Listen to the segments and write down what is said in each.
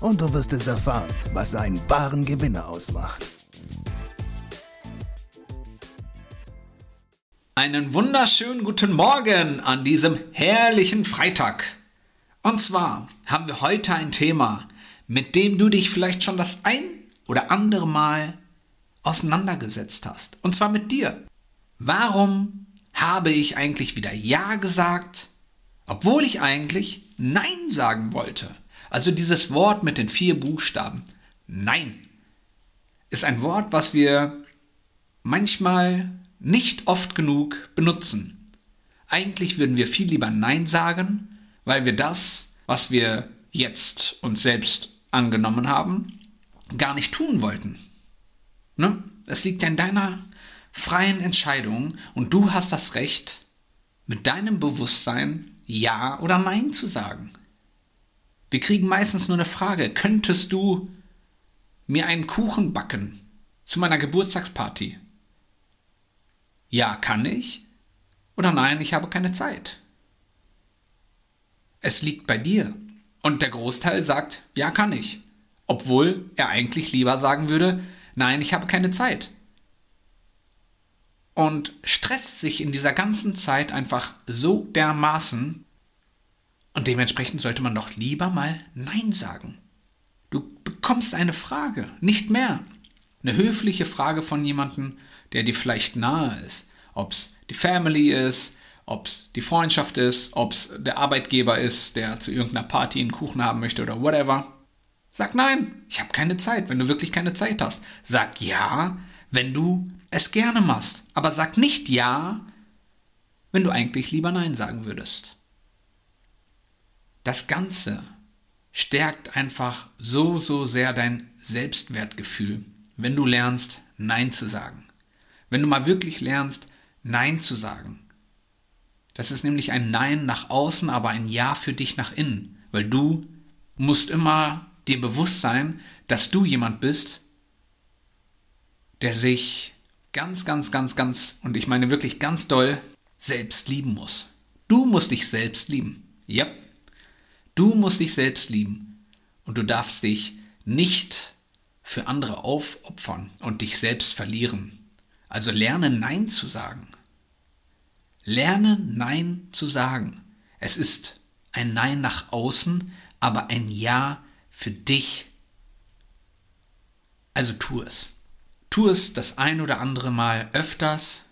und du wirst es erfahren, was einen wahren Gewinner ausmacht. Einen wunderschönen guten Morgen an diesem herrlichen Freitag. Und zwar haben wir heute ein Thema, mit dem du dich vielleicht schon das ein oder andere Mal auseinandergesetzt hast. Und zwar mit dir. Warum habe ich eigentlich wieder Ja gesagt, obwohl ich eigentlich Nein sagen wollte? Also dieses Wort mit den vier Buchstaben. Nein. Ist ein Wort, was wir manchmal nicht oft genug benutzen. Eigentlich würden wir viel lieber Nein sagen, weil wir das, was wir jetzt uns selbst angenommen haben, gar nicht tun wollten. Ne? Es liegt ja in deiner freien Entscheidung und du hast das Recht, mit deinem Bewusstsein Ja oder Nein zu sagen. Wir kriegen meistens nur eine Frage, könntest du mir einen Kuchen backen zu meiner Geburtstagsparty? Ja, kann ich? Oder nein, ich habe keine Zeit. Es liegt bei dir. Und der Großteil sagt, ja, kann ich. Obwohl er eigentlich lieber sagen würde, nein, ich habe keine Zeit. Und stresst sich in dieser ganzen Zeit einfach so dermaßen, und dementsprechend sollte man doch lieber mal Nein sagen. Du bekommst eine Frage, nicht mehr. Eine höfliche Frage von jemandem, der dir vielleicht nahe ist. Ob es die Family ist, ob es die Freundschaft ist, ob es der Arbeitgeber ist, der zu irgendeiner Party einen Kuchen haben möchte oder whatever. Sag nein, ich habe keine Zeit, wenn du wirklich keine Zeit hast. Sag ja, wenn du es gerne machst. Aber sag nicht ja, wenn du eigentlich lieber nein sagen würdest. Das Ganze stärkt einfach so, so sehr dein Selbstwertgefühl, wenn du lernst, Nein zu sagen. Wenn du mal wirklich lernst, Nein zu sagen. Das ist nämlich ein Nein nach außen, aber ein Ja für dich nach innen, weil du musst immer dir bewusst sein, dass du jemand bist, der sich ganz, ganz, ganz, ganz, und ich meine wirklich ganz doll, selbst lieben muss. Du musst dich selbst lieben. Ja, Du musst dich selbst lieben und du darfst dich nicht für andere aufopfern und dich selbst verlieren. Also lerne Nein zu sagen. Lerne Nein zu sagen. Es ist ein Nein nach außen, aber ein Ja für dich. Also tu es. Tu es das ein oder andere Mal öfters.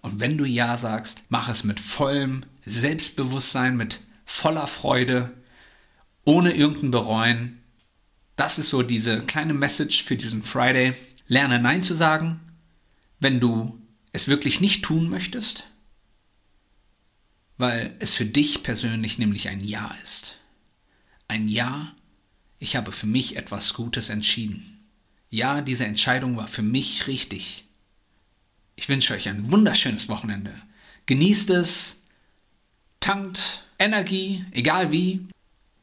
Und wenn du Ja sagst, mach es mit vollem Selbstbewusstsein, mit voller Freude ohne irgendein Bereuen. Das ist so diese kleine Message für diesen Friday. Lerne Nein zu sagen, wenn du es wirklich nicht tun möchtest, weil es für dich persönlich nämlich ein Ja ist. Ein Ja, ich habe für mich etwas Gutes entschieden. Ja, diese Entscheidung war für mich richtig. Ich wünsche euch ein wunderschönes Wochenende. Genießt es, tankt Energie, egal wie,